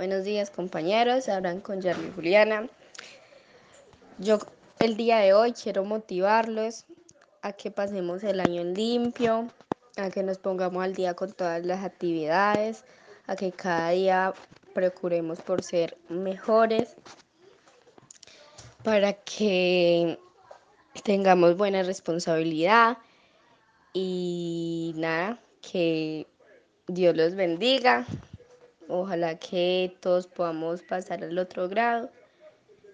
Buenos días compañeros, hablan con Jerry Juliana. Yo el día de hoy quiero motivarlos a que pasemos el año limpio, a que nos pongamos al día con todas las actividades, a que cada día procuremos por ser mejores, para que tengamos buena responsabilidad y nada, que Dios los bendiga. Ojalá que todos podamos pasar al otro grado.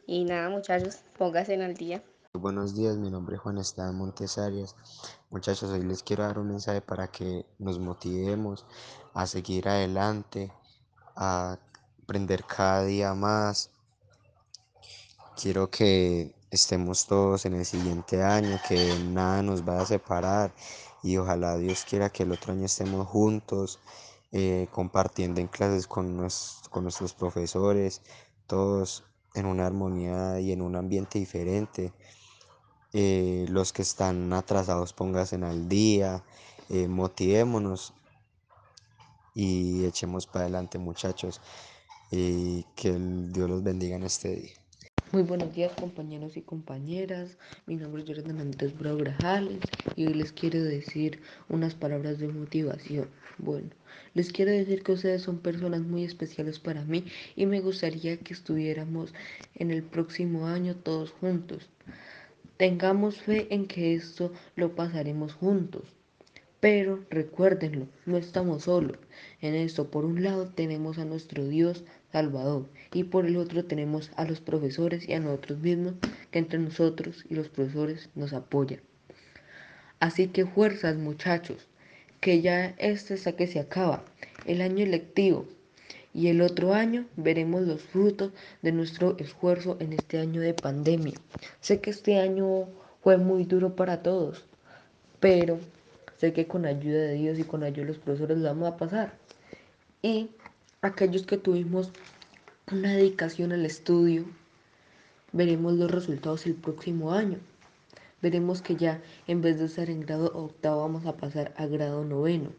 Y nada, muchachos, pónganse el día. Buenos días, mi nombre es Juan Esteban Montes Arias. Muchachos, hoy les quiero dar un mensaje para que nos motivemos a seguir adelante, a aprender cada día más. Quiero que estemos todos en el siguiente año, que nada nos vaya a separar y ojalá Dios quiera que el otro año estemos juntos, eh, compartiendo en clases con, con nuestros profesores, todos en una armonía y en un ambiente diferente. Eh, los que están atrasados pónganse al día, eh, motivémonos y echemos para adelante muchachos y que Dios los bendiga en este día. Muy buenos días compañeros y compañeras, mi nombre es Jordan Andrés Bravo Grajales y hoy les quiero decir unas palabras de motivación. Bueno, les quiero decir que ustedes son personas muy especiales para mí y me gustaría que estuviéramos en el próximo año todos juntos. Tengamos fe en que esto lo pasaremos juntos. Pero recuérdenlo, no estamos solos. En esto, por un lado, tenemos a nuestro Dios Salvador y por el otro tenemos a los profesores y a nosotros mismos que entre nosotros y los profesores nos apoyan. Así que fuerzas muchachos, que ya este está que se acaba, el año lectivo, y el otro año veremos los frutos de nuestro esfuerzo en este año de pandemia. Sé que este año fue muy duro para todos, pero sé que con ayuda de Dios y con ayuda de los profesores lo vamos a pasar. Y aquellos que tuvimos una dedicación al estudio, veremos los resultados el próximo año. Veremos que ya en vez de estar en grado octavo vamos a pasar a grado noveno.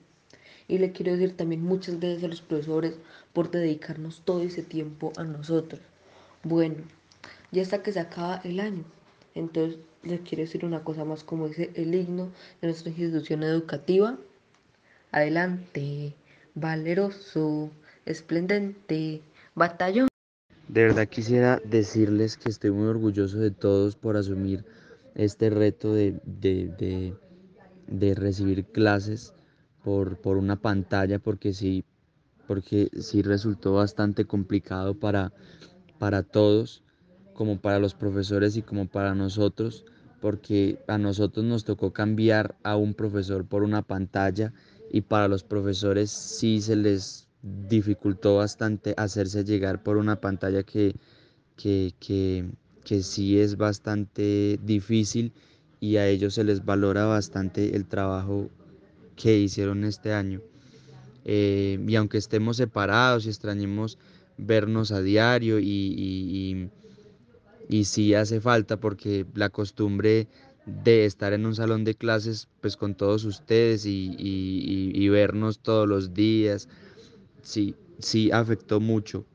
Y le quiero decir también muchas gracias a los profesores por dedicarnos todo ese tiempo a nosotros. Bueno, ya hasta que se acaba el año. Entonces les quiero decir una cosa más como dice el himno de nuestra institución educativa. Adelante, valeroso, esplendente, batallón. De verdad quisiera decirles que estoy muy orgulloso de todos por asumir este reto de, de, de recibir clases por, una pantalla porque sí, porque sí resultó bastante complicado para, para todos, como para los profesores y como para nosotros, porque a nosotros nos tocó cambiar a un profesor por una pantalla y para los profesores sí se les dificultó bastante hacerse llegar por una pantalla que, que, que, que sí es bastante difícil y a ellos se les valora bastante el trabajo que hicieron este año. Eh, y aunque estemos separados y extrañemos vernos a diario y, y, sí hace falta porque la costumbre de estar en un salón de clases pues con todos ustedes y, vernos todos los días, sí, sí afectó mucho.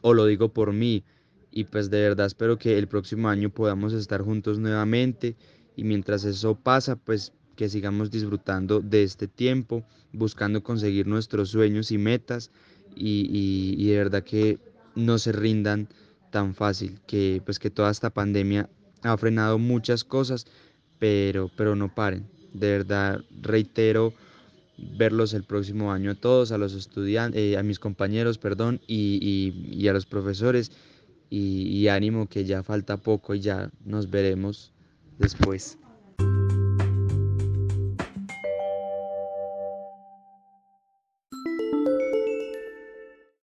O lo digo por mí. Y pues de verdad espero que el próximo año podamos estar juntos nuevamente. Y mientras eso pasa, pues que sigamos disfrutando de este tiempo, buscando conseguir nuestros sueños y metas y, de verdad que no se rindan tan fácil, que pues que toda esta pandemia ha frenado muchas cosas, pero, pero no paren. De verdad, reitero verlos el próximo año a todos, a los estudiantes, eh, a mis compañeros, perdón, y, a los profesores, y ánimo que ya falta poco y ya nos veremos después.